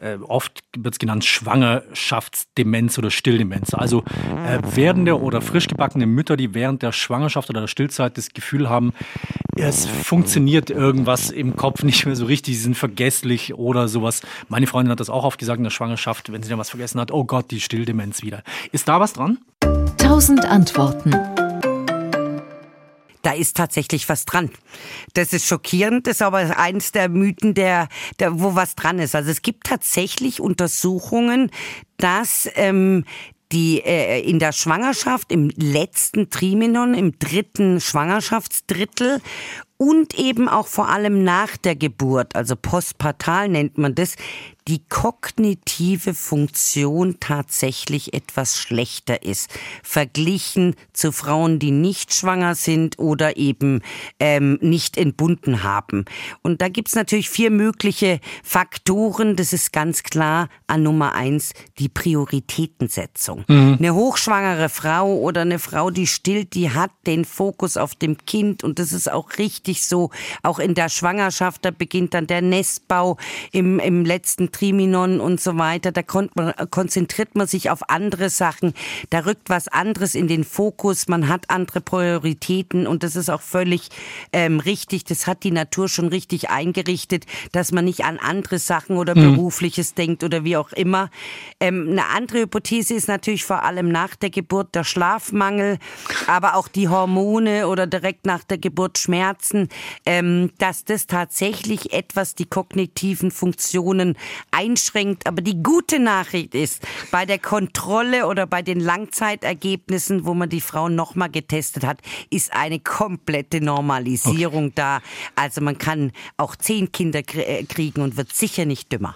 äh, oft wird es genannt Schwangerschaftsdemenz oder Stilldemenz. Also äh, werdende oder frisch gebackene Mütter, die während der Schwangerschaft oder der Stillzeit das Gefühl haben, es funktioniert irgendwas im Kopf nicht mehr so richtig, sie sind vergesslich oder sowas. Meine Freundin hat das auch oft gesagt in der Schwangerschaft, wenn sie dann was vergessen hat, oh Gott, die Stilldemenz wieder. Ist da was dran? Tausend Antworten da ist tatsächlich was dran. Das ist schockierend, das ist aber eins der Mythen, der, der, wo was dran ist. Also es gibt tatsächlich Untersuchungen, dass ähm, die äh, in der Schwangerschaft, im letzten Trimenon, im dritten Schwangerschaftsdrittel und eben auch vor allem nach der Geburt, also postpartal nennt man das, die kognitive Funktion tatsächlich etwas schlechter ist, verglichen zu Frauen, die nicht schwanger sind oder eben ähm, nicht entbunden haben. Und da gibt's natürlich vier mögliche Faktoren. Das ist ganz klar an Nummer eins die Prioritätensetzung. Mhm. Eine hochschwangere Frau oder eine Frau, die stillt, die hat den Fokus auf dem Kind und das ist auch richtig so. Auch in der Schwangerschaft, da beginnt dann der Nestbau im, im letzten Triminon und so weiter. Da man, konzentriert man sich auf andere Sachen. Da rückt was anderes in den Fokus. Man hat andere Prioritäten und das ist auch völlig ähm, richtig. Das hat die Natur schon richtig eingerichtet, dass man nicht an andere Sachen oder mhm. Berufliches denkt oder wie auch immer. Ähm, eine andere Hypothese ist natürlich vor allem nach der Geburt der Schlafmangel, aber auch die Hormone oder direkt nach der Geburt Schmerzen, ähm, dass das tatsächlich etwas die kognitiven Funktionen einschränkt. Aber die gute Nachricht ist, bei der Kontrolle oder bei den Langzeitergebnissen, wo man die Frauen nochmal getestet hat, ist eine komplette Normalisierung okay. da. Also man kann auch zehn Kinder äh, kriegen und wird sicher nicht dümmer.